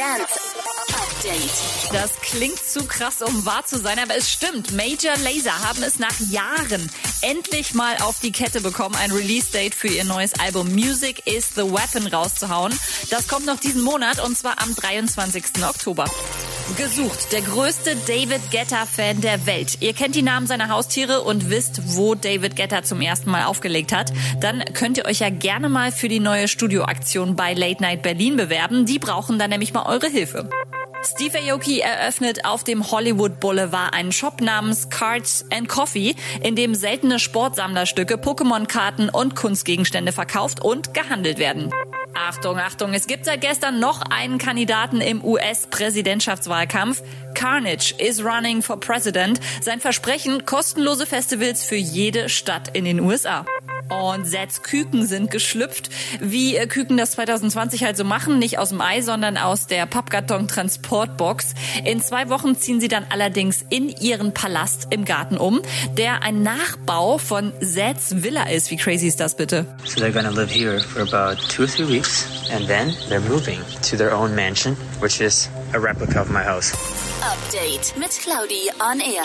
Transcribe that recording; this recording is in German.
Dance Update. Das klingt zu krass, um wahr zu sein, aber es stimmt. Major Laser haben es nach Jahren endlich mal auf die Kette bekommen, ein Release-Date für ihr neues Album Music is the Weapon rauszuhauen. Das kommt noch diesen Monat und zwar am 23. Oktober. Gesucht, der größte David Guetta-Fan der Welt. Ihr kennt die Namen seiner Haustiere und wisst, wo David Guetta zum ersten Mal aufgelegt hat. Dann könnt ihr euch ja gerne mal für die neue Studioaktion bei Late Night Berlin bewerben. Die brauchen dann nämlich mal eure Hilfe. Steve Aoki eröffnet auf dem Hollywood Boulevard einen Shop namens Cards and Coffee, in dem seltene Sportsammlerstücke, Pokémon-Karten und Kunstgegenstände verkauft und gehandelt werden. Achtung, Achtung, es gibt seit gestern noch einen Kandidaten im US-Präsidentschaftswahlkampf. Carnage is running for president. Sein Versprechen, kostenlose Festivals für jede Stadt in den USA. Und Sets Küken sind geschlüpft, wie äh, Küken das 2020 halt so machen, nicht aus dem Ei, sondern aus der Pappkarton-Transportbox. In zwei Wochen ziehen sie dann allerdings in ihren Palast im Garten um, der ein Nachbau von Sets Villa ist. Wie crazy ist das bitte? So they're gonna live here for about two or three weeks, and then they're moving to their own mansion, which is a replica of my house. Update mit Claudi on Air.